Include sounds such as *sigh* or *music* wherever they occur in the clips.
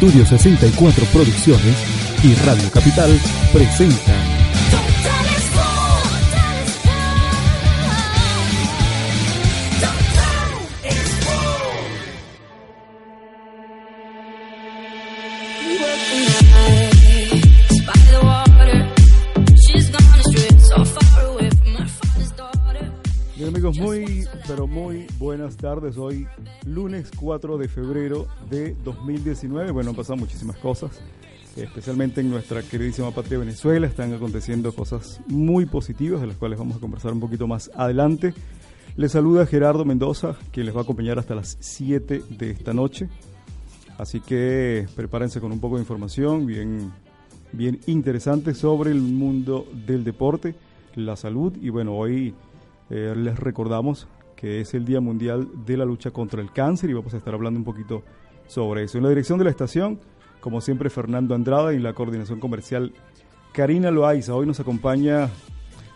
Estudio 64 Producciones y Radio Capital presentan muy, pero muy buenas tardes. Hoy, lunes 4 de febrero de 2019. Bueno, han pasado muchísimas cosas, especialmente en nuestra queridísima patria Venezuela. Están aconteciendo cosas muy positivas, de las cuales vamos a conversar un poquito más adelante. Les saluda Gerardo Mendoza, que les va a acompañar hasta las 7 de esta noche. Así que prepárense con un poco de información bien, bien interesante sobre el mundo del deporte, la salud y bueno, hoy eh, les recordamos que es el Día Mundial de la Lucha contra el Cáncer y vamos a estar hablando un poquito sobre eso. En la dirección de la estación, como siempre, Fernando Andrada y la coordinación comercial, Karina Loaiza. Hoy nos acompaña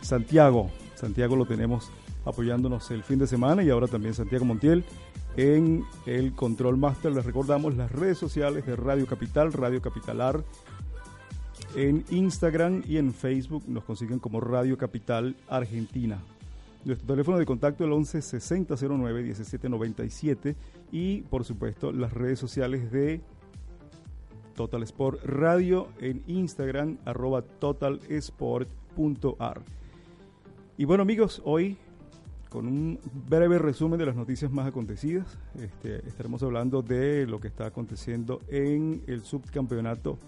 Santiago. Santiago lo tenemos apoyándonos el fin de semana y ahora también Santiago Montiel en el Control Master. Les recordamos las redes sociales de Radio Capital, Radio Capitalar. En Instagram y en Facebook nos consiguen como Radio Capital Argentina. Nuestro teléfono de contacto es el 11 60 09 17 97 y por supuesto las redes sociales de Total Sport Radio en Instagram arroba totalsport.ar. Y bueno amigos, hoy con un breve resumen de las noticias más acontecidas, este, estaremos hablando de lo que está aconteciendo en el subcampeonato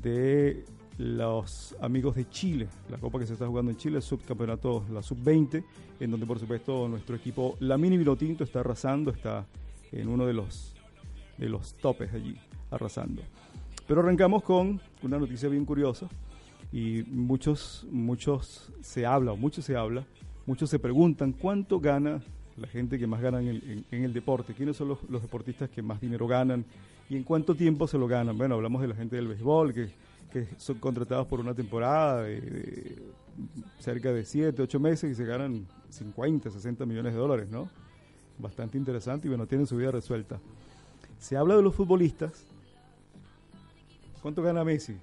de los amigos de Chile, la copa que se está jugando en Chile, el subcampeonato, la sub-20, en donde por supuesto nuestro equipo, la Mini Vinotinto, está arrasando, está en uno de los, de los topes allí, arrasando. Pero arrancamos con una noticia bien curiosa y muchos, muchos se habla, o muchos se habla, muchos se preguntan cuánto gana la gente que más gana en el, deporte, quiénes son los, los deportistas que más dinero ganan y en cuánto tiempo se lo ganan. Bueno, hablamos de la gente del béisbol, que que son contratados por una temporada de, cerca de 7, 8 meses y se ganan 50, 60 millones de dólares, ¿no? Bastante interesante y bueno, tienen su vida resuelta. Se habla de los futbolistas. ¿Cuánto gana Messi?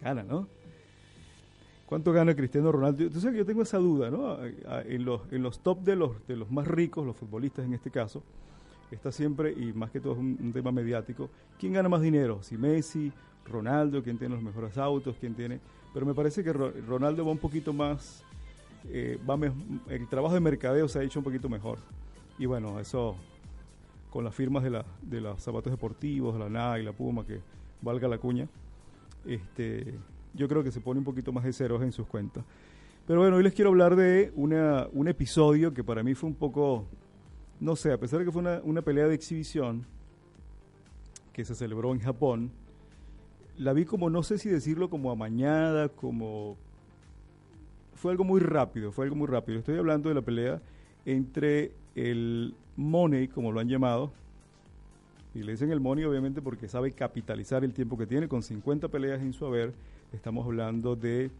Gana, ¿no? ¿Cuánto gana Cristiano Ronaldo? Entonces yo tengo esa duda, ¿no? En los, en los top de los, de los más ricos, los futbolistas en este caso, está siempre, y más que todo es un, tema mediático, ¿quién gana más dinero? Si Messi, Ronaldo, quién tiene los mejores autos, quién tiene... Pero me parece que Ronaldo va un poquito más, eh, va el trabajo de mercadeo se ha hecho un poquito mejor. Y bueno, eso con las firmas de, la, de los zapatos deportivos, la Nike, la Puma, que valga la cuña, este, yo creo que se pone un poquito más de ceros en sus cuentas. Pero bueno, hoy les quiero hablar de una, un episodio que para mí fue un poco no sé, a pesar de que fue una, pelea de exhibición que se celebró en Japón, la vi como, no sé si decirlo como amañada, como... Fue algo muy rápido, fue algo muy rápido. Estoy hablando de la pelea entre el Money, como lo han llamado, y le dicen el Money obviamente porque sabe capitalizar el tiempo que tiene, con 50 peleas en su haber, estamos hablando de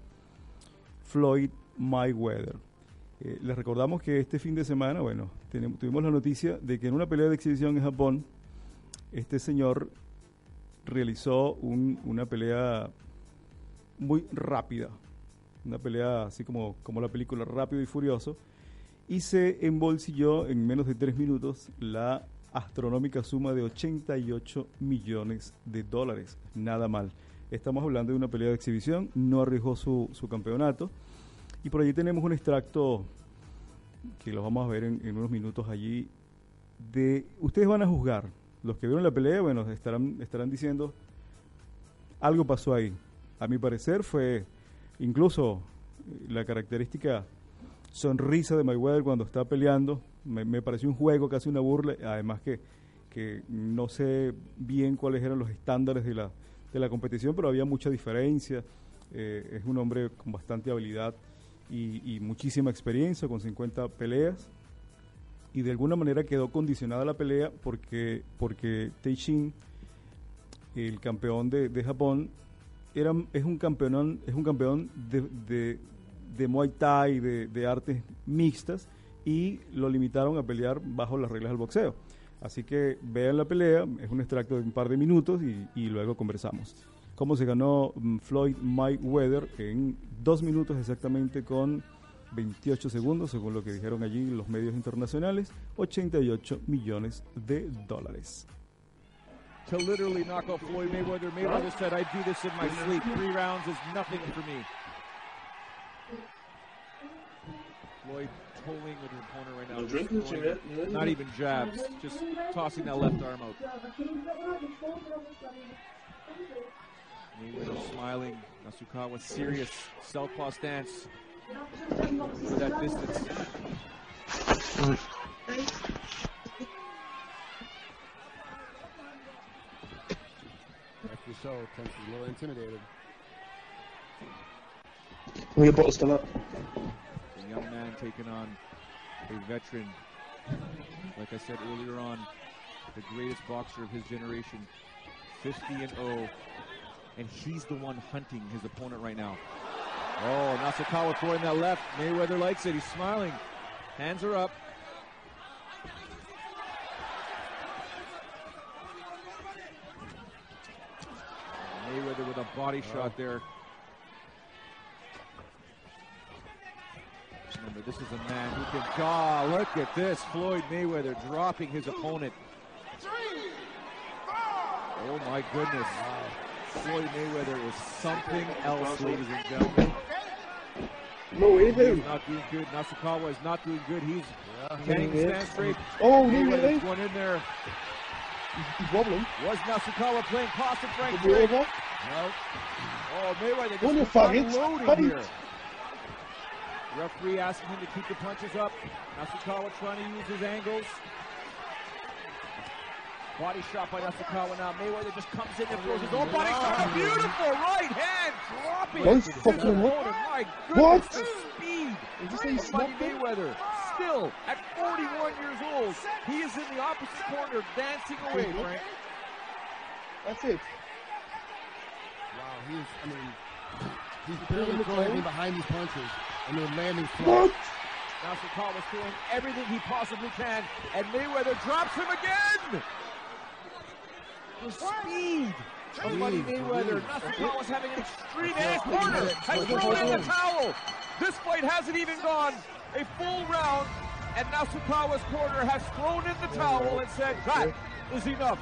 Floyd Mayweather. Eh, les recordamos que este fin de semana, bueno, tuvimos la noticia de que en una pelea de exhibición en Japón, este señor realizó una pelea muy rápida, una pelea así como, como la película Rápido y Furioso, y se embolsilló en menos de tres minutos la astronómica suma de 88 millones de dólares. Nada mal. Estamos hablando de una pelea de exhibición, no arriesgó su, su campeonato y por allí tenemos un extracto que lo vamos a ver en, unos minutos allí. De, ustedes van a juzgar. Los que vieron la pelea, bueno, estarán, estarán diciendo, algo pasó ahí. A mi parecer fue incluso la característica sonrisa de Mayweather cuando está peleando. Me, me, pareció un juego, casi una burla. Además que, que no sé bien cuáles eran los estándares de la, de la competición, pero había mucha diferencia. Eh, es un hombre con bastante habilidad y, muchísima experiencia, con 50 peleas. Y de alguna manera quedó condicionada la pelea porque, porque Teishin, el campeón de, de Japón, era, es un campeón, es un campeón de, de, Muay Thai, de, de artes mixtas, y lo limitaron a pelear bajo las reglas del boxeo. Así que vean la pelea, es un extracto de un par de minutos y, y luego conversamos cómo se ganó mm, Floyd Mayweather en dos minutos exactamente con 28 segundos, según lo que dijeron allí los medios internacionales, 88 millones de dólares. To literally knock off Floyd Mayweather, Mayweather said, I do this in my sleep. Three rounds is nothing for me. Floyd tolling with his opponent right now. Not even jabs, just tossing that left arm out. Mayweather smiling. Nasukawa serious. Southpaw stance. That distance. After so, to a little intimidated. Well, your bottle's still up. A young man taking on a veteran. Like I said earlier on, the greatest boxer of his generation. 50 and 0 and he's the one hunting his opponent right now. Oh, Nasukawa throwing that left. Mayweather likes it. He's smiling. Hands are up. Mayweather with a body oh. shot there. Remember, this is a man who can. Ah, look at this. Floyd Mayweather dropping his opponent. Oh my goodness. Floyd Mayweather is something else, ladies and gentlemen. No way, dude. He's not doing good. Nasukawa is not doing good. He's yeah. can't stand straight. Oh, Mayweather's one in there. He's wobbling. Was Nasukawa playing possum Frank Drake? No. Oh, Mayweather just unloading here. Referee asking him to keep the punches up. Nasukawa trying to use his angles. Body shot by Nasukawa now. Mayweather just comes in and throws his own body shot. A beautiful right hand dropping. Oh what? Fucking what? My goodness, what? the speed. Is this Buddy Mayweather. Still, at 41 years old, he is in the opposite corner dancing away, Frank. That's it. Wow, he's, I mean, he's barely throwing behind these punches, and they're landing flat. Nasukawa's doing everything he possibly can, and Mayweather drops him again! The speed. Of Buddy. Mayweather. Nasukawa's having an extreme and corner. has thrown in the towel. This fight hasn't even gone a full round, and Nasukawa's corner has thrown in the towel and said, that is enough.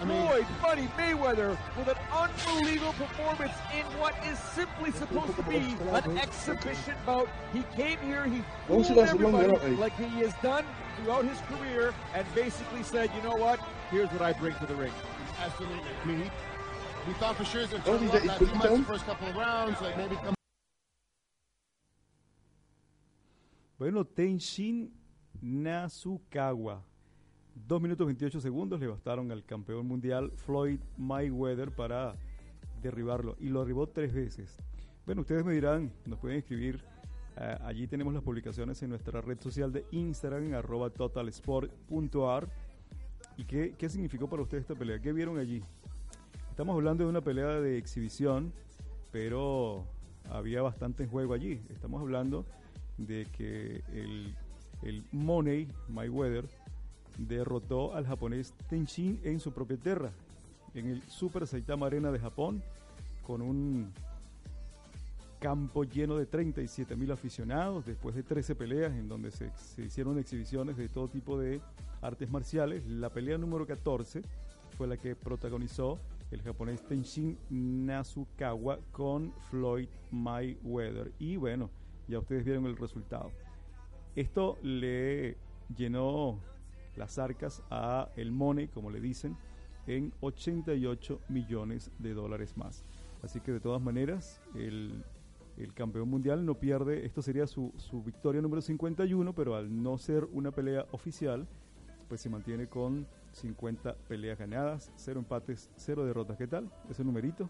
I mean, Floyd Buddy Mayweather with an unbelievable performance in what is simply supposed to be an exhibition bout. He came here, he fooled everybody like he has done throughout his career, and basically said, you know what, here's what I bring to the ring. Absolutely. I mean, he, we thought for sure he's going to turn too much the first couple of rounds, like maybe come. Bueno, Tenshin Nasukawa. Dos minutos 28 segundos le bastaron al campeón mundial Floyd Mayweather para derribarlo y lo derribó tres veces. Bueno, ustedes me dirán, nos pueden escribir. Uh, allí tenemos las publicaciones en nuestra red social de Instagram, arroba totalsport.ar ¿Y qué, qué significó para ustedes esta pelea? ¿Qué vieron allí? Estamos hablando de una pelea de exhibición, pero había bastante en juego allí. Estamos hablando de que el, el Money Mayweather derrotó al japonés Tenshin en su propia tierra, en el Super Saitama Arena de Japón, con un campo lleno de 37 mil aficionados, después de 13 peleas en donde se, se hicieron exhibiciones de todo tipo de artes marciales. La pelea número 14 fue la que protagonizó el japonés Tenshin Nasukawa con Floyd Mayweather. Y bueno, ya ustedes vieron el resultado. Esto le llenó las arcas a el Money, como le dicen, en 88 millones de dólares más. Así que de todas maneras, el el campeón mundial no pierde, esto sería su, su victoria número 51, pero al no ser una pelea oficial, pues se mantiene con 50 peleas ganadas, 0 empates, 0 derrotas. ¿Qué tal? Ese numerito.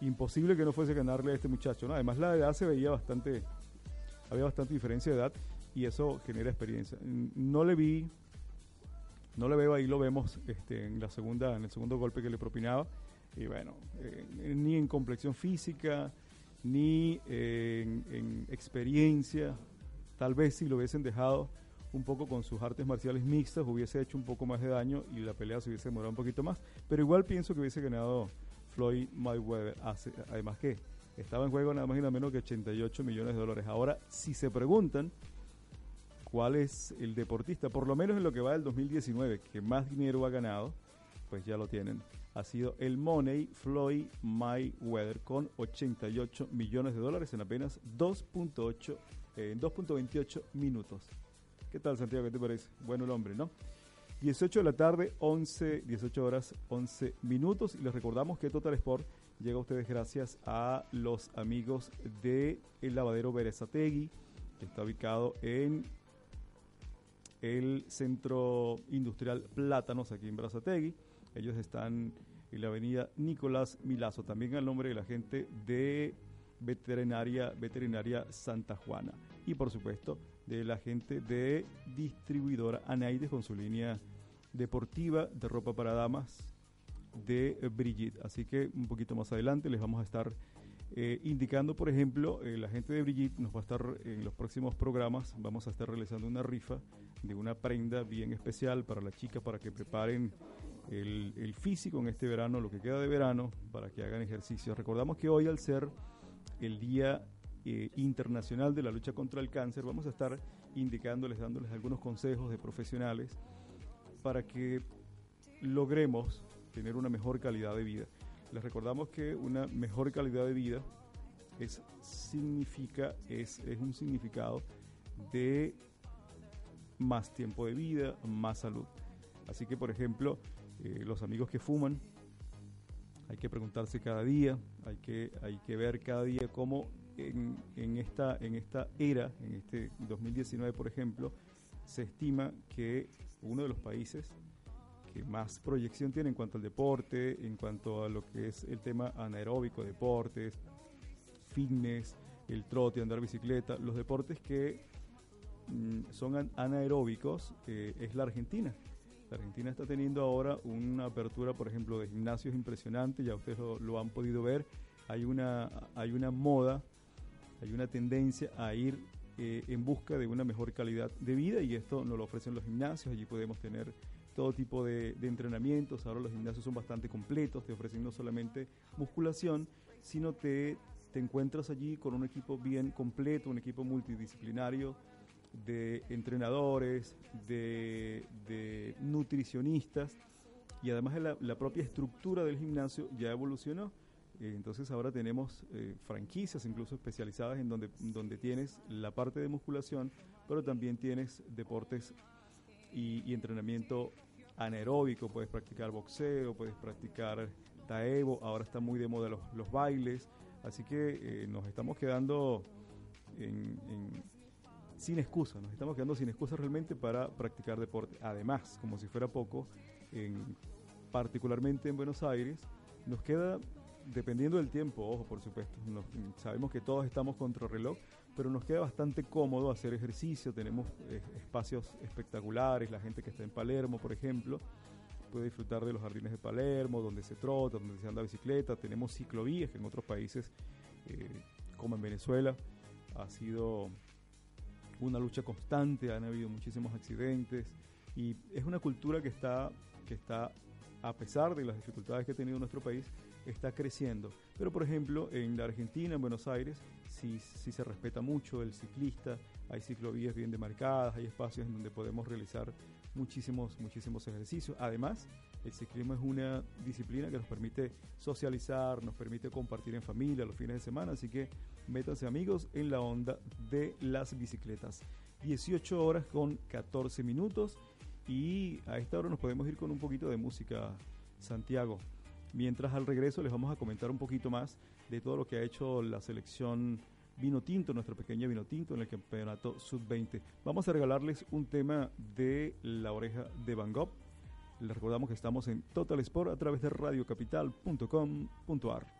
Imposible que no fuese ganarle a este muchacho. Además la edad se veía bastante, había bastante diferencia de edad y eso genera experiencia. No le vi, no le veo ahí, lo vemos este, en la segunda, en el segundo golpe que le propinaba. Y bueno, eh, ni en complexión física, ni en, en experiencia. Tal vez si lo hubiesen dejado un poco con sus artes marciales mixtas hubiese hecho un poco más de daño y la pelea se hubiese demorado un poquito más. Pero igual pienso que hubiese ganado Floyd Mayweather. Hace- Además que estaba en juego nada más y nada menos que 88 millones de dólares. Ahora, si se preguntan cuál es el deportista, por lo menos en lo que va del 2019, que más dinero ha ganado, pues ya lo tienen. Ha sido el Money Floyd Mayweather con 88 millones de dólares en apenas 2.8 eh, en 2.28 minutos. ¿Qué tal, Santiago? ¿Qué te parece? Bueno el hombre, ¿no? 18 de la tarde, 11, 18 horas, 11 minutos. Y les recordamos que Total Sport llega a ustedes gracias a los amigos de el lavadero Berezategui, que está ubicado en el Centro Industrial Plátanos, aquí en Berazategui. Ellos están en la avenida Nicolás Milazo, también al nombre de la gente de Veterinaria, Veterinaria Santa Juana. Y por supuesto, de la gente de distribuidora Anaides con su línea deportiva de ropa para damas de Brigitte. Así que un poquito más adelante les vamos a estar eh, indicando, por ejemplo, eh, la gente de Brigitte nos va a estar en los próximos programas, vamos a estar realizando una rifa de una prenda bien especial para la chica para que preparen el, el físico en este verano, lo que queda de verano, para que hagan ejercicio. Recordamos que hoy al ser el Día eh, Internacional de la Lucha contra el Cáncer, vamos a estar indicándoles, dándoles algunos consejos de profesionales para que logremos tener una mejor calidad de vida. Les recordamos que una mejor calidad de vida es, significa, es, es un significado de más tiempo de vida, más salud. Así que, por ejemplo, eh, los amigos que fuman, hay que preguntarse cada día, hay que, hay que ver cada día cómo en, en esta, en esta era, en este 2019, por ejemplo, se estima que uno de los países que más proyección tiene en cuanto al deporte, en cuanto a lo que es el tema anaeróbico, deportes, fitness, el trote, andar bicicleta, los deportes que mm, son an- anaeróbicos eh, es la Argentina. La Argentina está teniendo ahora una apertura, por ejemplo, de gimnasios impresionante, ya ustedes lo, lo han podido ver. Hay una, hay una moda, hay una tendencia a ir eh, en busca de una mejor calidad de vida y esto nos lo ofrecen los gimnasios. Allí podemos tener todo tipo de, entrenamientos. Ahora los gimnasios son bastante completos, te ofrecen no solamente musculación, sino te, te encuentras allí con un equipo bien completo, un equipo multidisciplinario de entrenadores, de, de nutricionistas y además la, la propia estructura del gimnasio ya evolucionó. Eh, Entonces ahora tenemos eh, franquicias incluso especializadas en donde, donde tienes la parte de musculación, pero también tienes deportes y, entrenamiento anaeróbico, puedes practicar boxeo, puedes practicar taebo, ahora está muy de moda los, los bailes, así que eh, nos estamos quedando en- sin excusa, nos estamos quedando sin excusa realmente para practicar deporte. Además, como si fuera poco, en- particularmente en Buenos Aires, nos queda, dependiendo del tiempo, ojo, por supuesto, sabemos que todos estamos contra reloj, pero nos queda bastante cómodo hacer ejercicio, tenemos eh, espacios espectaculares, la gente que está en Palermo, por ejemplo, puede disfrutar de los jardines de Palermo, donde se trota, donde se anda bicicleta, tenemos ciclovías que en otros países, eh, como en Venezuela, ha sido una lucha constante, han habido muchísimos accidentes y es una cultura que está, que está, a pesar de las dificultades que ha tenido nuestro país, está creciendo. Pero por ejemplo, en la Argentina, en Buenos Aires, sí, sí se respeta mucho el ciclista, hay ciclovías bien demarcadas, hay espacios en donde podemos realizar muchísimos, muchísimos ejercicios. Además, el ciclismo es una disciplina que nos permite socializar, nos permite compartir en familia los fines de semana, así que métanse amigos en la onda de las bicicletas. 18 horas con 14 minutos y a esta hora nos podemos ir con un poquito de música, Santiago. Mientras al regreso les vamos a comentar un poquito más de todo lo que ha hecho la selección vino tinto, nuestra pequeña vino tinto en el campeonato sub-20. Vamos a regalarles un tema de la oreja de Van Gogh. Les recordamos que estamos en Total Sport a través de radiocapital.com.ar.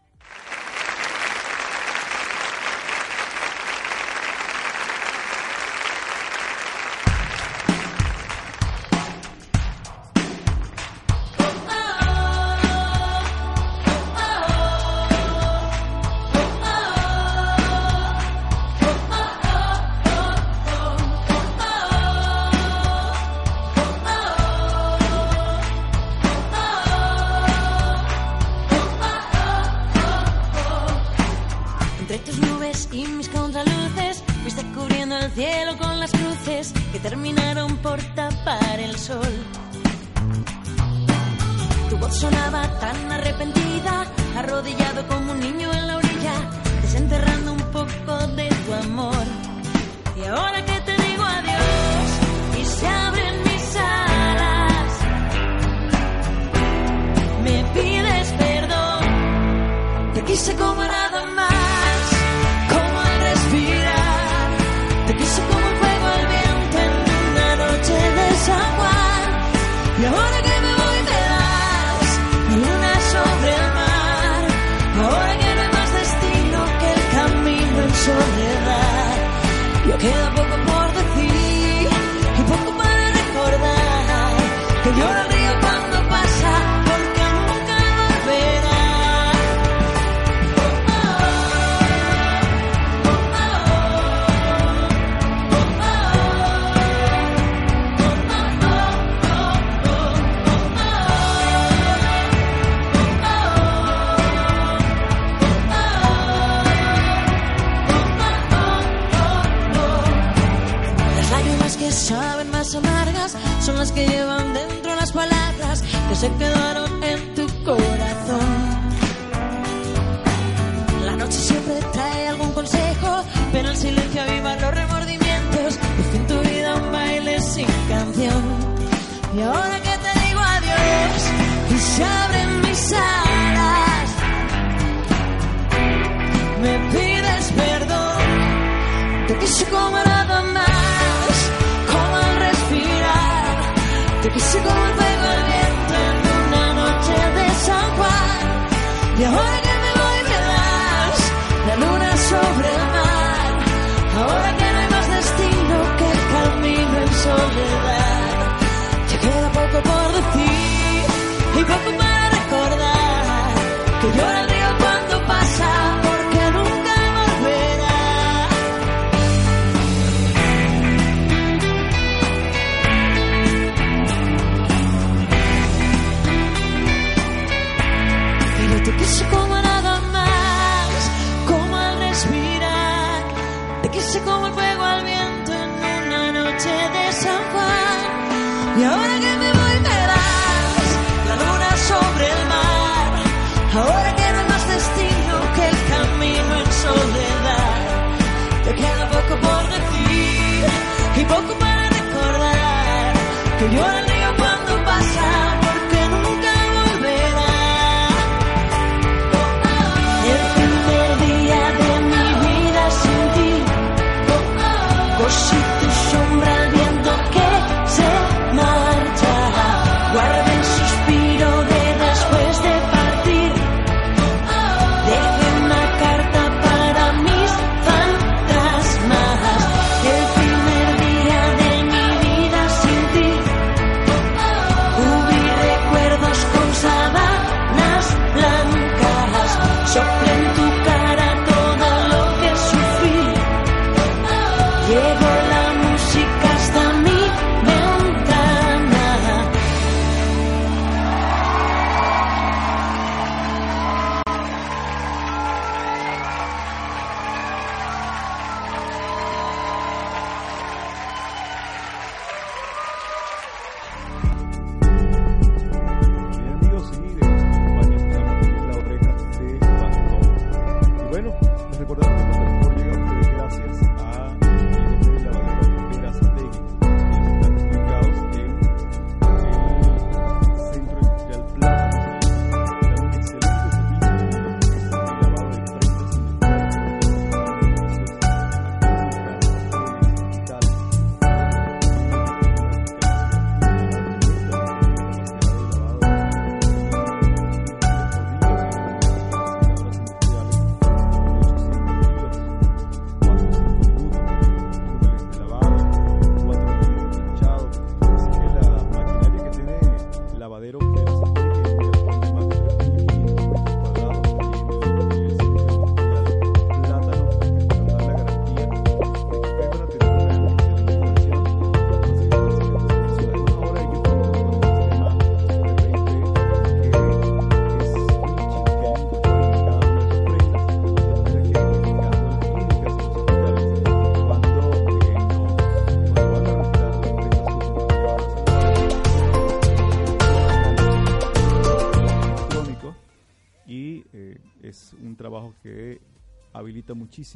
you're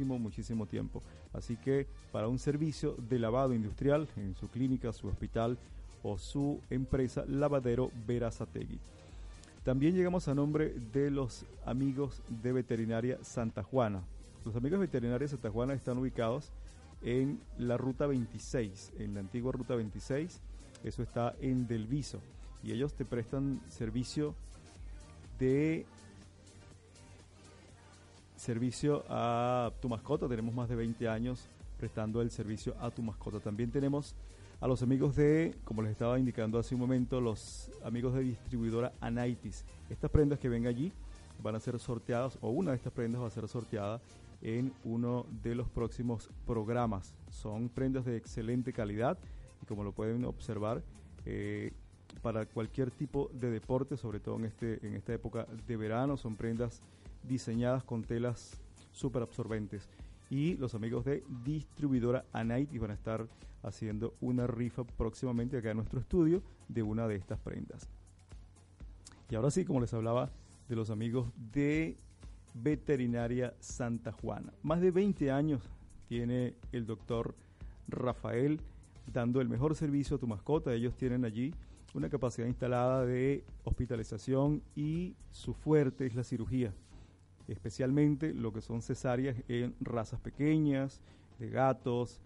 muchísimo, tiempo. Así que para un servicio de lavado industrial en su clínica, su hospital o su empresa, Lavadero Verazategui. También llegamos a nombre de los amigos de Veterinaria Santa Juana. Los amigos de Veterinaria Santa Juana están ubicados en la ruta 26, en la antigua ruta 26. Eso está en Delviso. Y ellos te prestan servicio de servicio a tu mascota. Tenemos más de 20 años prestando el servicio a tu mascota. También tenemos a los amigos de, como les estaba indicando hace un momento, los amigos de distribuidora Anaitis. Estas prendas que ven allí van a ser sorteadas, o una de estas prendas va a ser sorteada en uno de los próximos programas. Son prendas de excelente calidad y como lo pueden observar, eh, para cualquier tipo de deporte, sobre todo en, este, en esta época de verano, son prendas diseñadas con telas súper absorbentes. Y los amigos de distribuidora Anite van a estar haciendo una rifa próximamente acá en nuestro estudio de una de estas prendas. Y ahora sí, como les hablaba de los amigos de Veterinaria Santa Juana. Más de 20 años tiene el doctor Rafael dando el mejor servicio a tu mascota. Ellos tienen allí una capacidad instalada de hospitalización y su fuerte es la cirugía especialmente lo que son cesáreas en razas pequeñas, de gatos,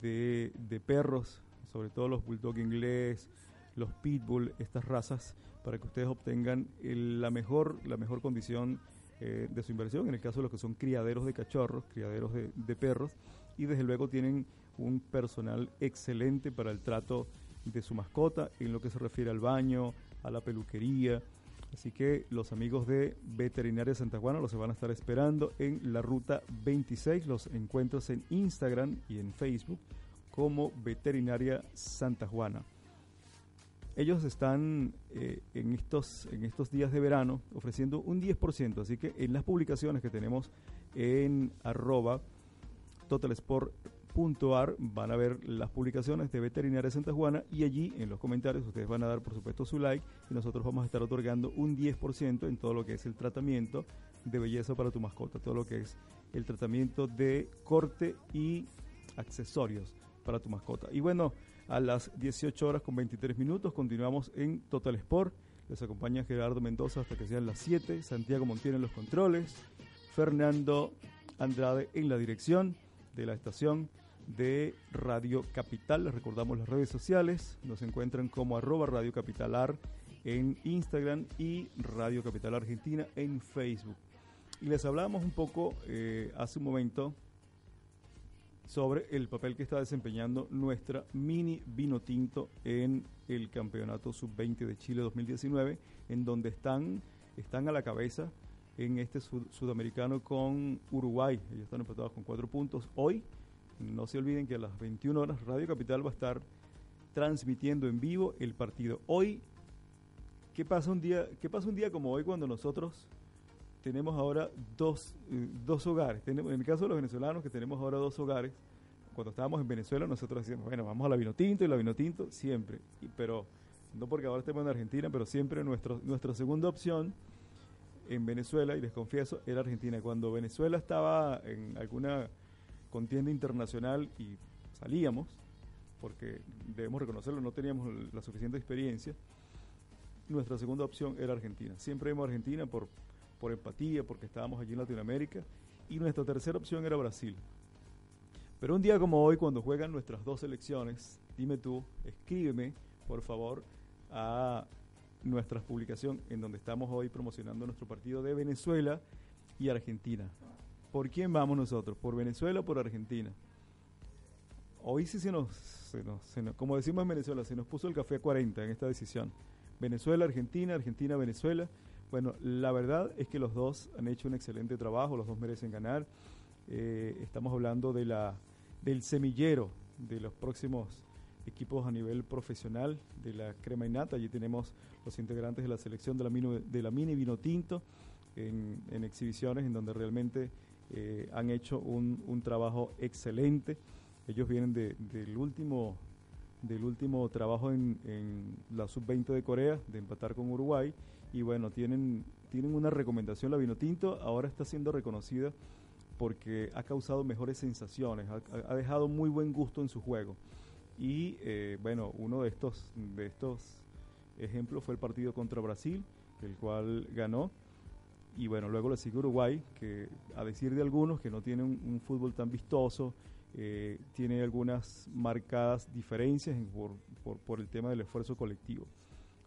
de, perros, sobre todo los bulldog inglés, los pitbull, estas razas, para que ustedes obtengan la, mejor, la mejor condición eh, de su inversión, en el caso de los que son criaderos de cachorros, criaderos de, de perros, y desde luego tienen un personal excelente para el trato de su mascota en lo que se refiere al baño, a la peluquería, Así que los amigos de Veterinaria Santa Juana los van a estar esperando en la ruta 26. Los encuentras en Instagram y en Facebook como Veterinaria Santa Juana. Ellos están eh, en, estos, en estos días de verano ofreciendo un 10%, así que en las publicaciones que tenemos en arroba Totalsport .ar van a ver las publicaciones de Veterinaria Santa Juana y allí en los comentarios ustedes van a dar por supuesto su like y nosotros vamos a estar otorgando un 10% en todo lo que es el tratamiento de belleza para tu mascota, todo lo que es el tratamiento de corte y accesorios para tu mascota. Y bueno, a las 18 horas con 23 minutos continuamos en Total Sport. Les acompaña Gerardo Mendoza hasta que sean las 7. Santiago Montiel en los controles. Fernando Andrade en la dirección de la estación de Radio Capital. Les recordamos las redes sociales. Nos encuentran como arroba Radio Capitalar en Instagram y Radio Capital Argentina en Facebook. Y les hablábamos un poco eh, hace un momento sobre el papel que está desempeñando nuestra mini vino tinto en el Campeonato Sub-20 de Chile 2019, en donde están, están a la cabeza en este sudamericano con Uruguay. Ellos están empatados con cuatro puntos. Hoy no se olviden que a las 21 horas Radio Capital va a estar transmitiendo en vivo el partido. Hoy, ¿qué pasa un día, qué pasa un día como hoy cuando nosotros tenemos ahora dos, eh, dos hogares? Tenemos, en el caso de los venezolanos, que tenemos ahora dos hogares, cuando estábamos en Venezuela nosotros decíamos, bueno, vamos a la vino tinto y la vino tinto siempre, pero no porque ahora estemos en Argentina, pero siempre nuestro, nuestra segunda opción en Venezuela, y les confieso, era Argentina. Cuando Venezuela estaba en alguna contienda internacional y salíamos, porque debemos reconocerlo, no teníamos la suficiente experiencia, nuestra segunda opción era Argentina. Siempre vimos Argentina por, por empatía, porque estábamos allí en Latinoamérica, y nuestra tercera opción era Brasil. Pero un día como hoy, cuando juegan nuestras dos selecciones, dime tú, escríbeme, por favor, a nuestra publicación en donde estamos hoy promocionando nuestro partido de Venezuela y Argentina. ¿Por quién vamos nosotros? ¿Por Venezuela o por Argentina? Hoy sí se nos, se nos, como decimos en Venezuela, se nos puso el café a 40 en esta decisión. Venezuela, Argentina, Argentina, Venezuela. Bueno, la verdad es que los dos han hecho un excelente trabajo, los dos merecen ganar. Eh, estamos hablando de la, del semillero de los próximos equipos a nivel profesional de la crema y nata. Allí tenemos los integrantes de la selección de la, mini, de la mini vino tinto en exhibiciones en donde realmente eh, han hecho un, un, trabajo excelente. Ellos vienen de, del último del último trabajo en, en la sub-20 de Corea, de empatar con Uruguay, y bueno, tienen, tienen una recomendación, la Vinotinto ahora está siendo reconocida porque ha causado mejores sensaciones, ha, ha dejado muy buen gusto en su juego. Y eh, bueno, uno de estos, de estos ejemplos fue el partido contra Brasil, el cual ganó. Y bueno, luego le sigue Uruguay, que a decir de algunos que no tiene un, un fútbol tan vistoso, eh, tiene algunas marcadas diferencias en- por, por- por el tema del esfuerzo colectivo.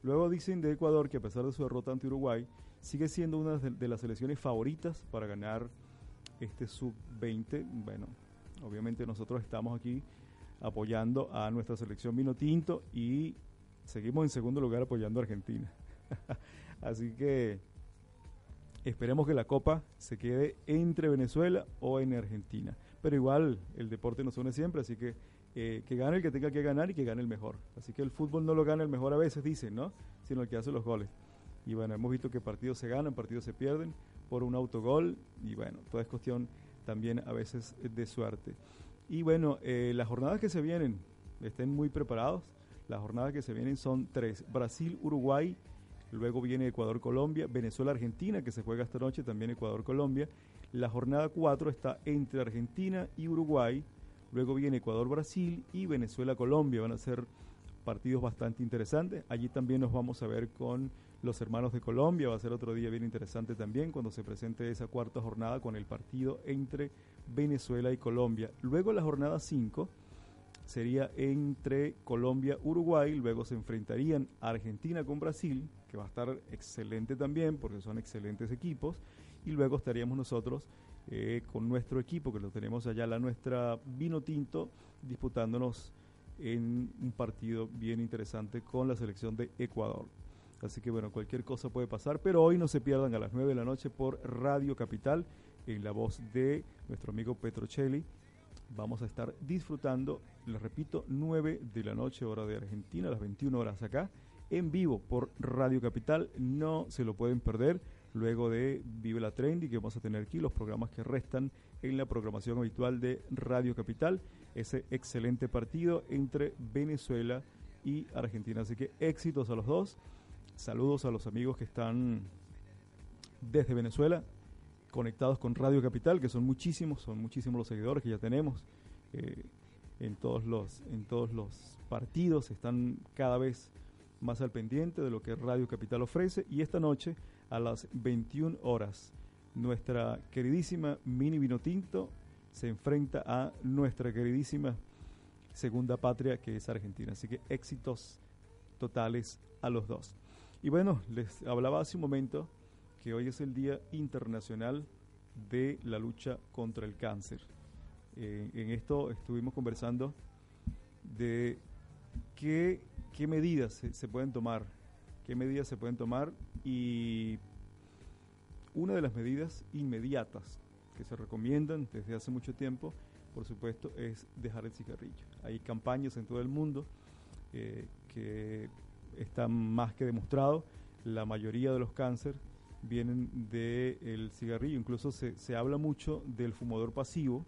Luego dicen de Ecuador que a pesar de su derrota ante Uruguay, sigue siendo una de, de las selecciones favoritas para ganar este sub-20. Bueno, obviamente nosotros estamos aquí apoyando a nuestra selección vino tinto y seguimos en segundo lugar apoyando a Argentina. *laughs* Así que esperemos que la copa se quede entre Venezuela o en Argentina. Pero igual el deporte nos une siempre, así que eh, que gane el que tenga que ganar y que gane el mejor. Así que el fútbol no lo gana el mejor a veces, dicen, ¿no? Sino el que hace los goles. Y bueno, hemos visto que partidos se ganan, partidos se pierden por un autogol y bueno, todo es cuestión también a veces de suerte. Y bueno, eh, las jornadas que se vienen, estén muy preparados. Las jornadas que se vienen son tres. Brasil, Uruguay, luego viene Ecuador-Colombia, Venezuela-Argentina, que se juega esta noche, también Ecuador-Colombia. La jornada 4 está entre Argentina y Uruguay, luego viene Ecuador-Brasil y Venezuela-Colombia. Van a ser partidos bastante interesantes. Allí también nos vamos a ver con los hermanos de Colombia. Va a ser otro día bien interesante también cuando se presente esa cuarta jornada con el partido entre Venezuela y Colombia. Luego la jornada 5 sería entre Colombia Uruguay, luego se enfrentarían Argentina con Brasil, que va a estar excelente también porque son excelentes equipos, y luego estaríamos nosotros eh, con nuestro equipo, que lo tenemos allá, la nuestra vino tinto, disputándonos en un partido bien interesante con la selección de Ecuador. Así que bueno, cualquier cosa puede pasar, pero hoy no se pierdan a las 9 de la noche por Radio Capital, en la voz de nuestro amigo Petrocelli. Vamos a estar disfrutando, les repito, 9 de la noche, hora de Argentina, las 21 horas acá, en vivo por Radio Capital. No se lo pueden perder luego de Vive la Trendy, que vamos a tener aquí, los programas que restan en la programación habitual de Radio Capital. Ese excelente partido entre Venezuela y Argentina. Así que éxitos a los dos. Saludos a los amigos que están desde Venezuela conectados con Radio Capital, que son muchísimos, son muchísimos los seguidores que ya tenemos eh, en todos los en todos los partidos, están cada vez más al pendiente de lo que Radio Capital ofrece y esta noche a las 21 horas nuestra queridísima Mini Vino Tinto se enfrenta a nuestra queridísima segunda patria que es Argentina. Así que éxitos totales a los dos. Y bueno, les hablaba hace un momento que hoy es el Día Internacional de la Lucha contra el Cáncer. Eh, en esto estuvimos conversando de qué, qué medidas se, pueden tomar, qué medidas se pueden tomar y una de las medidas inmediatas que se recomiendan desde hace mucho tiempo, por supuesto, es dejar el cigarrillo. Hay campañas en todo el mundo eh, que están más que demostrado. La mayoría de los cánceres vienen del cigarrillo. Incluso se, se habla mucho del fumador pasivo,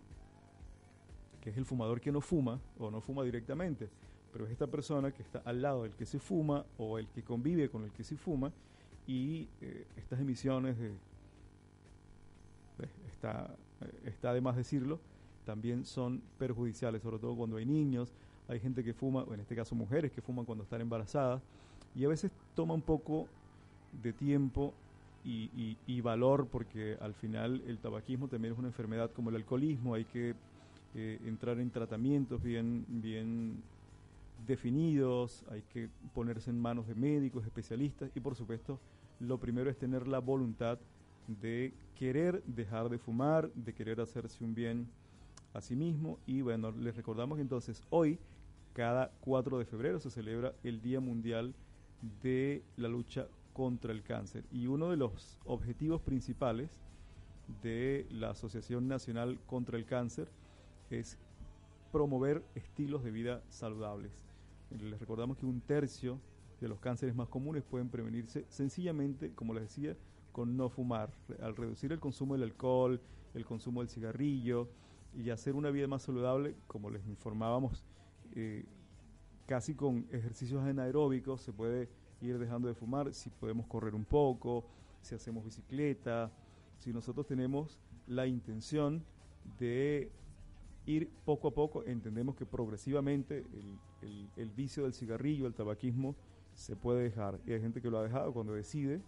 que es el fumador que no fuma o no fuma directamente, pero es esta persona que está al lado del que se fuma o el que convive con el que se fuma y eh, estas emisiones de, pues, está, eh, está de más decirlo, también son perjudiciales, sobre todo cuando hay niños, hay gente que fuma, o en este caso mujeres que fuman cuando están embarazadas, y a veces toma un poco de tiempo y valor porque al final el tabaquismo también es una enfermedad como el alcoholismo, hay que eh, entrar en tratamientos bien, bien definidos, hay que ponerse en manos de médicos, especialistas y por supuesto lo primero es tener la voluntad de querer dejar de fumar, de querer hacerse un bien a sí mismo y bueno, les recordamos que entonces hoy, cada 4 de febrero, se celebra el Día Mundial de la Lucha contra el Cáncer y uno de los objetivos principales de la Asociación Nacional contra el Cáncer es promover estilos de vida saludables. Les recordamos que un tercio de los cánceres más comunes pueden prevenirse sencillamente, como les decía, con no fumar, al reducir el consumo del alcohol, el consumo del cigarrillo y hacer una vida más saludable, como les informábamos, eh, casi con ejercicios anaeróbicos se puede ir dejando de fumar, si podemos correr un poco, si hacemos bicicleta, si nosotros tenemos la intención de ir poco a poco, entendemos que progresivamente el, el- vicio del cigarrillo, el tabaquismo, se puede dejar. Y hay gente que lo ha dejado cuando decide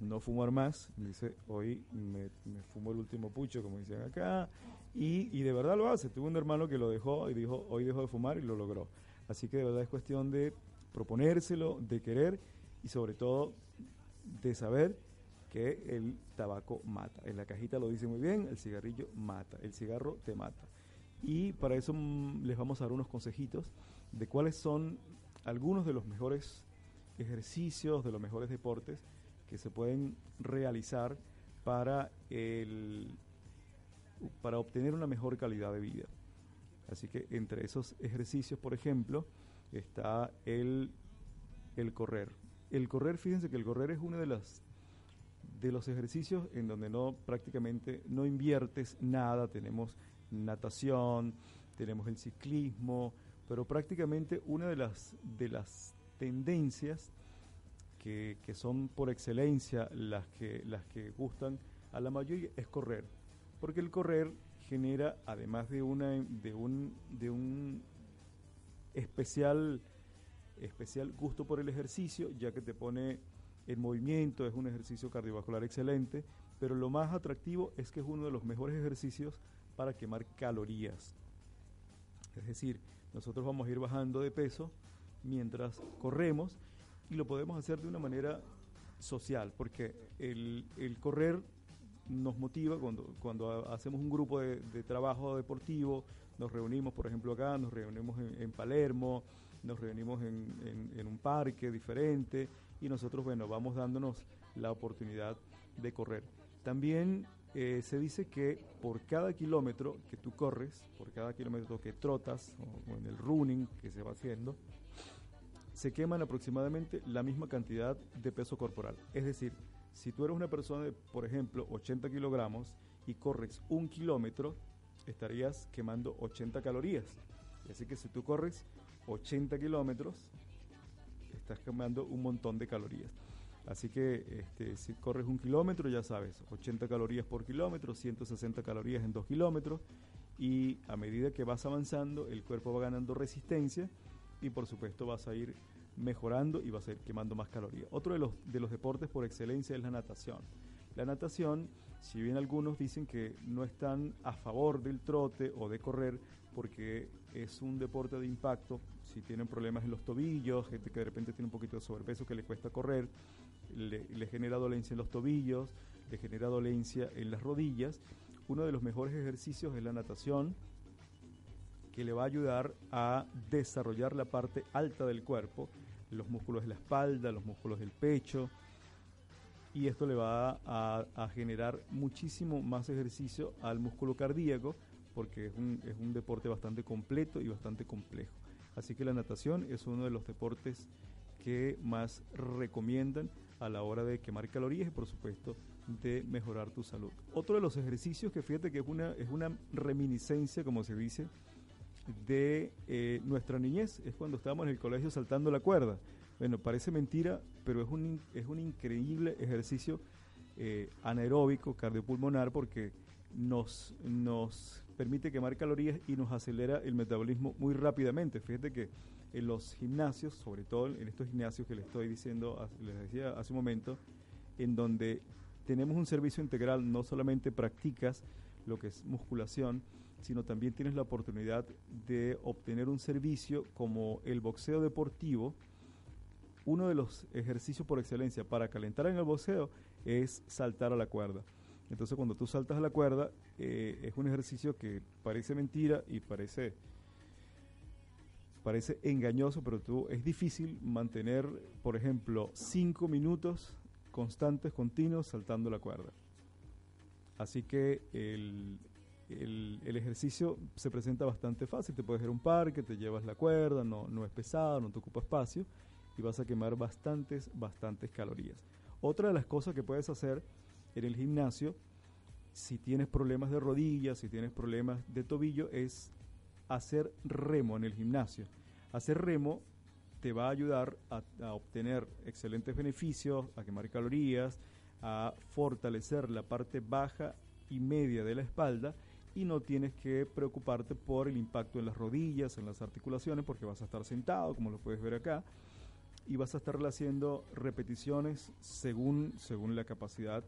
no fumar más, dice, hoy me, me fumo el último pucho, como dicen acá, y, y de verdad lo hace. Tuve un hermano que lo dejó y dijo, hoy dejó de fumar y lo logró. Así que de verdad es cuestión de proponérselo, de querer y sobre todo de saber que el tabaco mata. En la cajita lo dice muy bien, el cigarrillo mata, el cigarro te mata. Y para eso mm, les vamos a dar unos consejitos de cuáles son algunos de los mejores ejercicios, de los mejores deportes que se pueden realizar para, el, para obtener una mejor calidad de vida. Así que entre esos ejercicios, por ejemplo, está el, el correr. El correr, fíjense que el correr es uno de las de los ejercicios en donde no prácticamente no inviertes nada, tenemos natación, tenemos el ciclismo, pero prácticamente una de las de las tendencias que, que son por excelencia las que las que gustan a la mayoría es correr, porque el correr genera además de una de un de un especial especial gusto por el ejercicio, ya que te pone en movimiento, es un ejercicio cardiovascular excelente, pero lo más atractivo es que es uno de los mejores ejercicios para quemar calorías. Es decir, nosotros vamos a ir bajando de peso mientras corremos y lo podemos hacer de una manera social, porque el, el correr nos motiva cuando, cuando ha- hacemos un grupo de, trabajo deportivo, nos reunimos, por ejemplo, acá, nos reunimos en, Palermo, nos reunimos en un parque diferente y nosotros, bueno, vamos dándonos la oportunidad de correr. También eh, se dice que por cada kilómetro que tú corres, por cada kilómetro que trotas, o, o en el running que se va haciendo, se queman aproximadamente la misma cantidad de peso corporal. Es decir, si tú eres una persona de, por ejemplo, 80 kilogramos y corres un kilómetro, estarías quemando 80 calorías. Así que si tú corres 80 kilómetros, estás quemando un montón de calorías. Así que este, si corres un kilómetro, ya sabes, 80 calorías por kilómetro, 160 calorías en 2 kilómetros, y a medida que vas avanzando, el cuerpo va ganando resistencia y por supuesto vas a ir mejorando y vas a ir quemando más calorías. Otro de los, de los deportes por excelencia es la natación. La natación, si bien algunos dicen que no están a favor del trote o de correr porque es un deporte de impacto, si tienen problemas en los tobillos, gente que de repente tiene un poquito de sobrepeso que le cuesta correr, le, genera dolencia en los tobillos, le genera dolencia en las rodillas, uno de los mejores ejercicios es la natación, que le va a ayudar a desarrollar la parte alta del cuerpo, los músculos de la espalda, los músculos del pecho, y esto le va a generar muchísimo más ejercicio al músculo cardíaco, porque es un, es un deporte bastante completo y bastante complejo. Así que la natación es uno de los deportes que más recomiendan a la hora de quemar calorías y por supuesto de mejorar tu salud. Otro de los ejercicios que fíjate que es una, es una reminiscencia, como se dice, de eh, nuestra niñez, es cuando estábamos en el colegio saltando la cuerda. Bueno, parece mentira, pero es un, es un increíble ejercicio eh, anaeróbico, cardiopulmonar, porque nos, nos permite quemar calorías y nos acelera el metabolismo muy rápidamente. Fíjate que en los gimnasios, sobre todo en estos gimnasios que les estoy diciendo, les decía hace un momento, en donde tenemos un servicio integral, no solamente practicas lo que es musculación, sino también tienes la oportunidad de obtener un servicio como el boxeo deportivo. Uno de los ejercicios por excelencia para calentar en el boxeo es saltar a la cuerda. Entonces cuando tú saltas a la cuerda eh, es un ejercicio que parece mentira y parece parece engañoso, pero tú es difícil mantener, por ejemplo, cinco minutos constantes, continuos, saltando la cuerda. Así que el, el, el ejercicio se presenta bastante fácil. Te puedes ir a un parque, te llevas la cuerda, no, no es pesado, no te ocupa espacio y vas a quemar bastantes, bastantes calorías. Otra de las cosas que puedes hacer en el gimnasio, si tienes problemas de rodillas, si tienes problemas de tobillo, es hacer remo en el gimnasio. Hacer remo te va a ayudar a, obtener excelentes beneficios, a quemar calorías, a fortalecer la parte baja y media de la espalda y no tienes que preocuparte por el impacto en las rodillas, en las articulaciones, porque vas a estar sentado, como lo puedes ver acá, y vas a estar haciendo repeticiones según, según la capacidad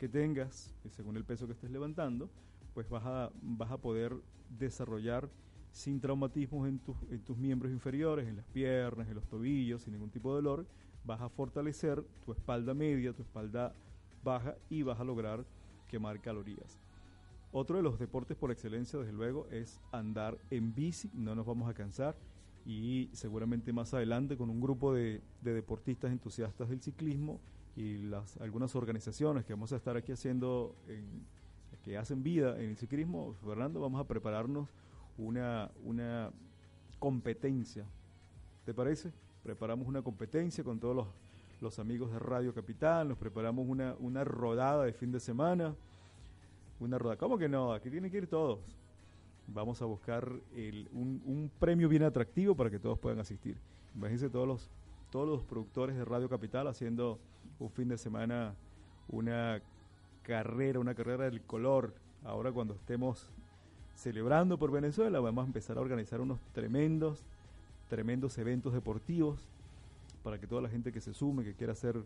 que tengas, según el peso que estés levantando, pues vas a, vas a poder desarrollar sin traumatismos en, tus en tus miembros inferiores, en las piernas, en los tobillos, sin ningún tipo de dolor, vas a fortalecer tu espalda media, tu espalda baja y vas a lograr quemar calorías. Otro de los deportes por excelencia, desde luego, es andar en bici, no nos vamos a cansar y seguramente más adelante con un grupo de, de deportistas entusiastas del ciclismo y las algunas organizaciones que vamos a estar aquí haciendo, en- que hacen vida en el ciclismo, Fernando, vamos a prepararnos una, una competencia. ¿Te parece? Preparamos una competencia con todos los, los amigos de Radio Capital, nos preparamos una, una rodada de fin de semana. Una rodada. ¿Cómo que no? Aquí tienen que ir todos. Vamos a buscar el- un, un premio bien atractivo para que todos puedan asistir. Imagínense todos los, todos los productores de Radio Capital haciendo un fin de semana una carrera, una carrera del color. Ahora cuando estemos celebrando por Venezuela, vamos a empezar a organizar unos tremendos, tremendos eventos deportivos para que toda la gente que se sume, que quiera hacer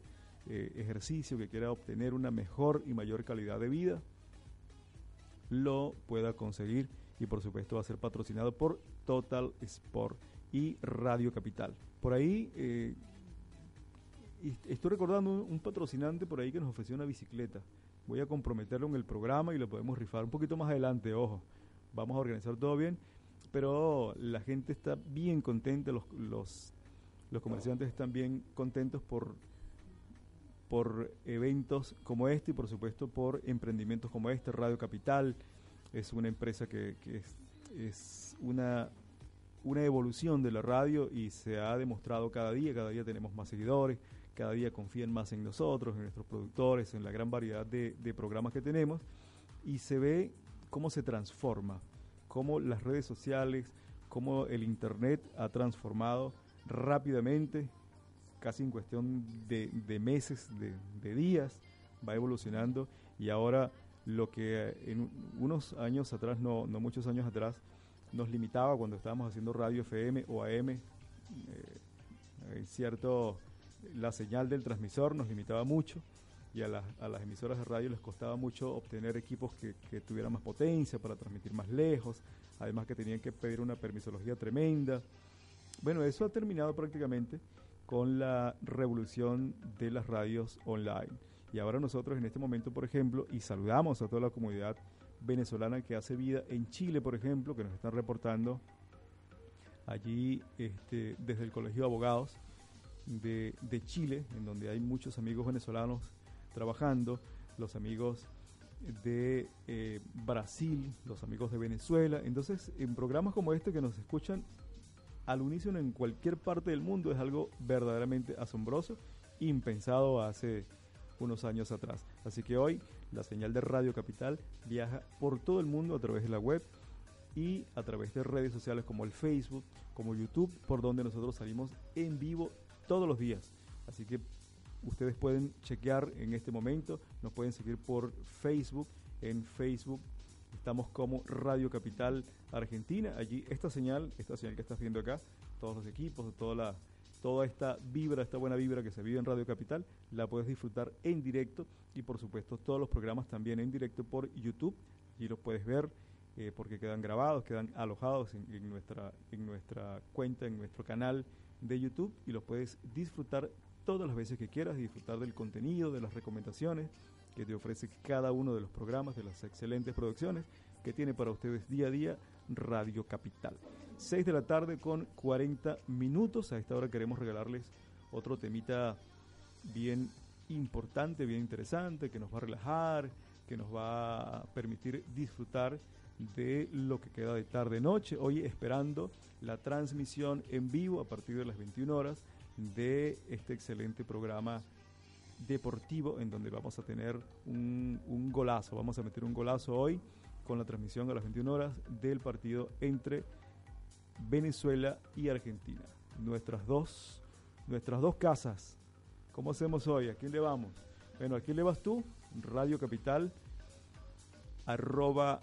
eh, ejercicio, que quiera obtener una mejor y mayor calidad de vida, lo pueda conseguir y por supuesto va a ser patrocinado por Total Sport y Radio Capital. Por ahí eh, estoy recordando un, un patrocinante por ahí que nos ofreció una bicicleta. Voy a comprometerlo en el programa y lo podemos rifar un poquito más adelante, ojo. Vamos a organizar todo bien, pero la gente está bien contenta, los, los, los comerciantes están bien contentos por, por eventos como este y por supuesto por emprendimientos como este. Radio Capital es una empresa que, que es, es una, una evolución de la radio y se ha demostrado cada día, cada día tenemos más seguidores, cada día confían más en nosotros, en nuestros productores, en la gran variedad de, programas que tenemos y se ve cómo se transforma, cómo las redes sociales, cómo el Internet ha transformado rápidamente, casi en cuestión de, meses, de, días, va evolucionando y ahora lo que en unos años atrás, no, muchos años atrás, nos limitaba cuando estábamos haciendo radio FM o AM, eh, cierto, la señal del transmisor nos limitaba mucho y a, las- a las emisoras de radio les costaba mucho obtener equipos que, que tuvieran más potencia para transmitir más lejos, además que tenían que pedir una permisología tremenda. Bueno, eso ha terminado prácticamente con la revolución de las radios online. Y ahora nosotros en este momento, por ejemplo, y saludamos a toda la comunidad venezolana que hace vida en Chile, por ejemplo, que nos están reportando allí este, desde el Colegio de Abogados de, de Chile, en donde hay muchos amigos venezolanos trabajando, los amigos de eh, Brasil, los amigos de Venezuela. Entonces, en programas como este que nos escuchan al unísono en cualquier parte del mundo es algo verdaderamente asombroso, impensado hace unos años atrás. Así que hoy la señal de Radio Capital viaja por todo el mundo a través de la web y a través de redes sociales como el Facebook, como YouTube, por donde nosotros salimos en vivo todos los días. Así que ustedes pueden chequear en este momento, nos pueden seguir por Facebook, en Facebook estamos como Radio Capital Argentina, allí esta señal, esta señal que estás viendo acá, todos los equipos, toda la toda esta vibra, esta buena vibra que se vive en Radio Capital, la puedes disfrutar en directo. Y por supuesto todos los programas también en directo por YouTube, y los puedes ver eh, porque quedan grabados, quedan alojados en nuestra, en nuestra cuenta, en nuestro canal de YouTube y los puedes disfrutar todas las veces que quieras, disfrutar del contenido, de las recomendaciones que te ofrece cada uno de los programas, de las excelentes producciones que tiene para ustedes día a día Radio Capital. 6 de la tarde con 40 minutos. A esta hora queremos regalarles otro temita bien importante, bien interesante, que nos va a relajar, que nos va a permitir disfrutar de lo que queda de tarde-noche. Hoy esperando la transmisión en vivo a partir de las 21 horas de este excelente programa deportivo en donde vamos a tener un, golazo. Vamos a meter un golazo hoy con la transmisión a las 21 horas del partido entre Venezuela y Argentina. Nuestras dos, nuestras dos casas. ¿Cómo hacemos hoy? ¿A quién le vamos? Bueno, ¿a quién le vas tú? Radio Capital, arroba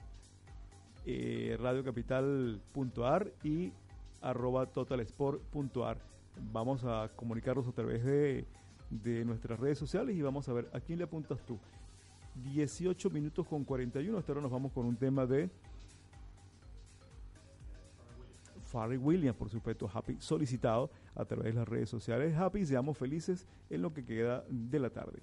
eh, radiocapital.ar y arroba totalsport.ar. Vamos a comunicarnos a través de, de nuestras redes sociales y vamos a ver a quién le apuntas tú. 18 minutos con 41. Hasta ahora nos vamos con un tema de Farry Williams, por supuesto, Happy, solicitado a través de las redes sociales. Happy, seamos felices en lo que queda de la tarde.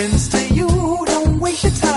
Friends, to you, don't waste your time.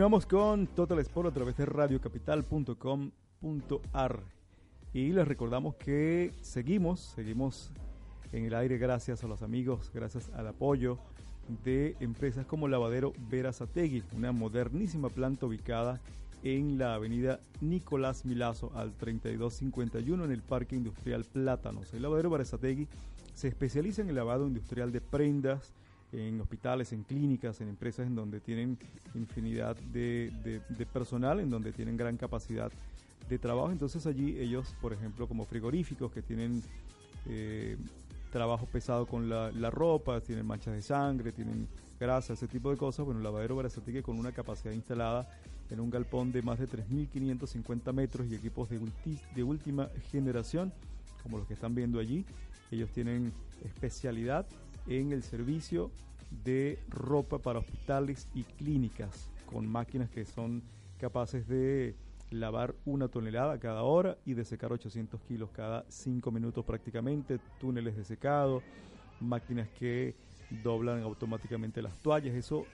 Continuamos con Total Sport a través de radiocapital.com.ar y les recordamos que seguimos, seguimos en el aire gracias a los amigos, gracias al apoyo de empresas como Lavadero Verazategui, una modernísima planta ubicada en la avenida Nicolás Milazo al 3251 en el Parque Industrial Plátanos. El Lavadero Verazategui se especializa en el lavado industrial de prendas, en hospitales, en clínicas, en empresas en donde tienen infinidad de, de- de personal, en donde tienen gran capacidad de trabajo. Entonces allí ellos, por ejemplo, como frigoríficos que tienen eh, trabajo pesado con la, la ropa, tienen manchas de sangre, tienen grasa, ese tipo de cosas, bueno, el lavadero Barazatique con una capacidad instalada en un galpón de más de 3.550 metros y equipos de, ulti- de última generación, como los que están viendo allí. Ellos tienen especialidad en el servicio de ropa para hospitales y clínicas, con máquinas que son capaces de lavar una tonelada cada hora y de secar 800 kilos cada 5 minutos prácticamente, túneles de secado, máquinas que doblan automáticamente las toallas, eso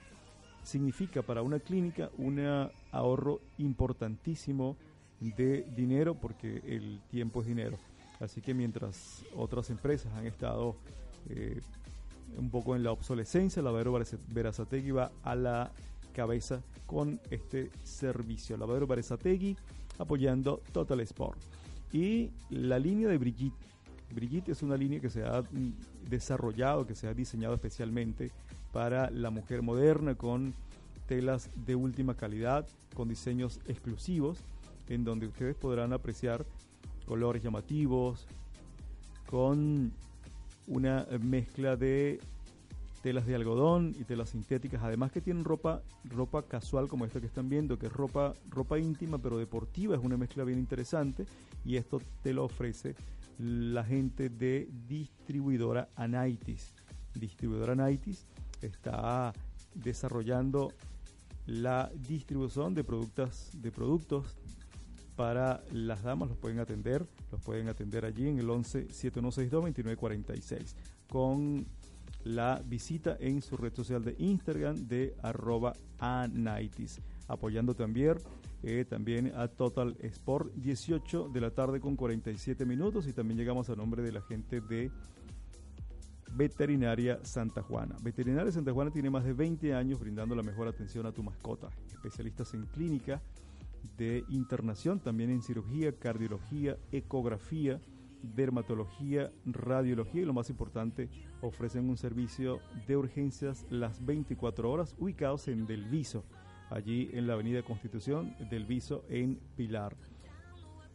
significa para una clínica un ahorro importantísimo de dinero porque el tiempo es dinero. Así que mientras otras empresas han estado eh, un poco en la obsolescencia, Lavadero Berazategui va a la cabeza con este servicio. Lavadero Berazategui apoyando Total Sport. Y la línea de Brigitte. Brigitte es una línea que se ha mm, desarrollado, que se ha diseñado especialmente para la mujer moderna con telas de última calidad, con diseños exclusivos, en donde ustedes podrán apreciar colores llamativos, con una mezcla de telas de algodón y telas sintéticas, además que tienen ropa, ropa casual como esta que están viendo, que es ropa, ropa íntima pero deportiva, es una mezcla bien interesante y esto te lo ofrece la gente de distribuidora Anaitis. Distribuidora Anaitis está desarrollando la distribución de productos, de productos para las damas, los pueden atender, los pueden atender allí en el 11 7162 2946 con la visita en su red social de Instagram de arroba anaitis apoyando también, eh, también a Total Sport 18 de la tarde con 47 minutos y también llegamos a nombre de la gente de Veterinaria Santa Juana. Veterinaria Santa Juana tiene más de 20 años brindando la mejor atención a tu mascota. Especialistas en clínica de internación, también en cirugía, cardiología, ecografía, dermatología, radiología y lo más importante, ofrecen un servicio de urgencias las 24 horas ubicados en Del Viso, allí en la Avenida Constitución del Viso en Pilar.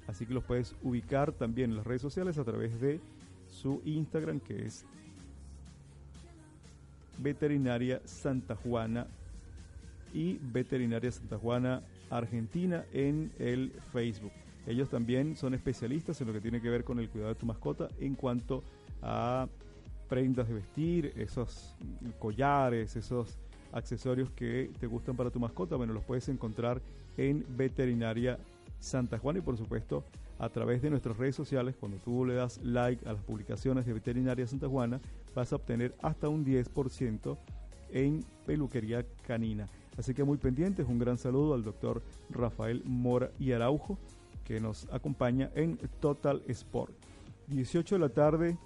Así que los puedes ubicar también en las redes sociales a través de su Instagram que es Veterinaria Santa Juana y Veterinaria Santa Juana Argentina en el Facebook. Ellos también son especialistas en lo que tiene que ver con el cuidado de tu mascota en cuanto a prendas de vestir, esos collares, esos accesorios que te gustan para tu mascota. Bueno, los puedes encontrar en Veterinaria Santa Juana y por supuesto a través de nuestras redes sociales. Cuando tú le das like a las publicaciones de Veterinaria Santa Juana, vas a obtener hasta un 10% en peluquería canina. Así que muy pendientes, un gran saludo al doctor Rafael Mora y Araujo que nos acompaña en Total Sport. 18 de la tarde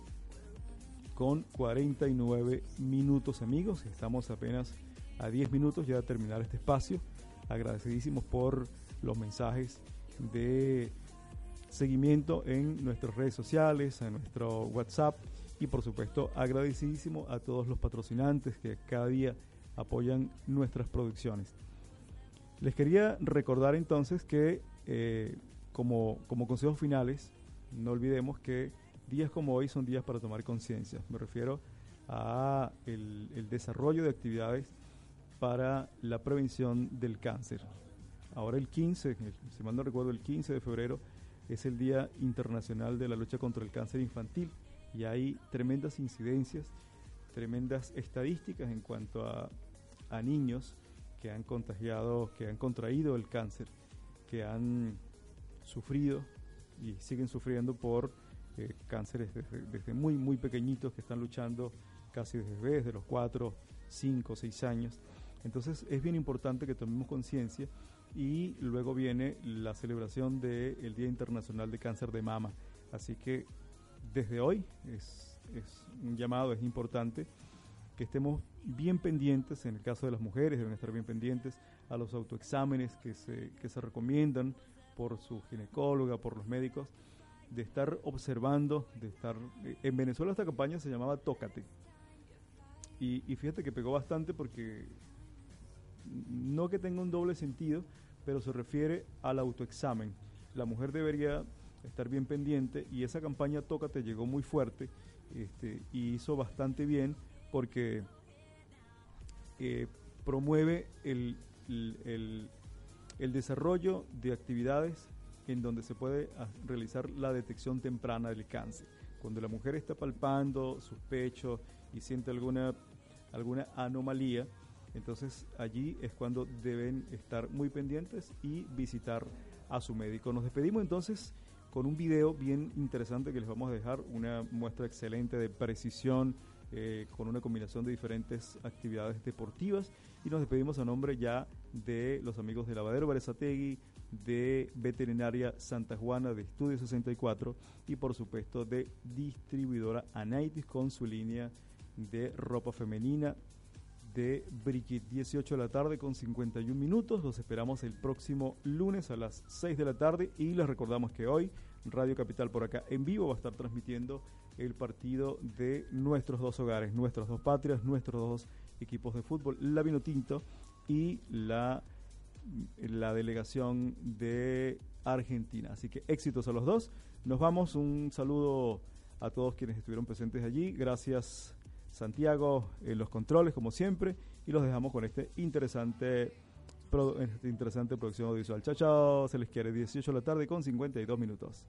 con 49 minutos amigos, estamos apenas a 10 minutos ya de terminar este espacio. Agradecidísimos por los mensajes de seguimiento en nuestras redes sociales, en nuestro WhatsApp y por supuesto agradecidísimo a todos los patrocinantes que cada día apoyan nuestras producciones. Les quería recordar entonces que eh, como, como consejos finales, no olvidemos que días como hoy son días para tomar conciencia. Me refiero a el, el desarrollo de actividades para la prevención del cáncer. Ahora el 15, si mal no recuerdo, el 15 de febrero es el Día Internacional de la Lucha contra el Cáncer Infantil y hay tremendas incidencias, tremendas estadísticas en cuanto a, a niños que han contagiado, que han contraído el cáncer, que han sufrido y siguen sufriendo por eh, cánceres desde, desde, muy, muy pequeñitos que están luchando casi desde de los 4, 5, 6 años. Entonces es bien importante que tomemos conciencia y luego viene la celebración del Día Internacional de Cáncer de Mama. Así que desde hoy es, es un llamado, es importante que estemos bien pendientes, en el caso de las mujeres deben estar bien pendientes a los autoexámenes que se, que se recomiendan por su ginecóloga, por los médicos, de estar observando, de estar... eh, En Venezuela esta campaña se llamaba Tócate. Y, fíjate que pegó bastante porque no que tenga un doble sentido, pero se refiere al autoexamen. La mujer debería estar bien pendiente y esa campaña Tócate llegó muy fuerte este, y hizo bastante bien porque eh, promueve el, el- el- desarrollo de actividades en donde se puede ah, realizar la detección temprana del cáncer. Cuando la mujer está palpando sus pechos y siente alguna, alguna anomalía, entonces allí es cuando deben estar muy pendientes y visitar a su médico. Nos despedimos entonces con un video bien interesante que les vamos a dejar, una muestra excelente de precisión eh, con una combinación de diferentes actividades deportivas y nos despedimos a nombre ya de los amigos de Lavadero Berezategui, de Veterinaria Santa Juana, de Estudio 64 y por supuesto de distribuidora Anaitis con su línea de ropa femenina de Brigitte, 18 de la tarde con 51 minutos. Los esperamos el próximo lunes a las 6 de la tarde y les recordamos que hoy Radio Capital por acá en vivo va a estar transmitiendo el partido de nuestros dos hogares, nuestras dos patrias, nuestros dos equipos de fútbol, la Vinotinto y la, la delegación de Argentina. Así que éxitos a los dos. Nos vamos, un saludo a todos quienes estuvieron presentes allí. Gracias Santiago los controles, como siempre, y los dejamos con este interesante, esta interesante producción audiovisual. Chao, chao, se les quiere, 18 de la tarde con 52 minutos.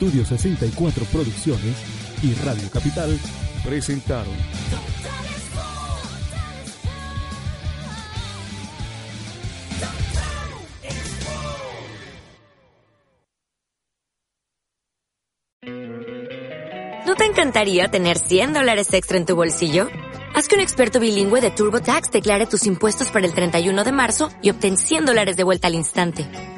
Estudio 64 Producciones y Radio Capital presentaron. ¿No te encantaría tener 100 dólares extra en tu bolsillo? Haz que un experto bilingüe de TurboTax declare tus impuestos para el 31 de marzo y obtén 100 dólares de vuelta al instante.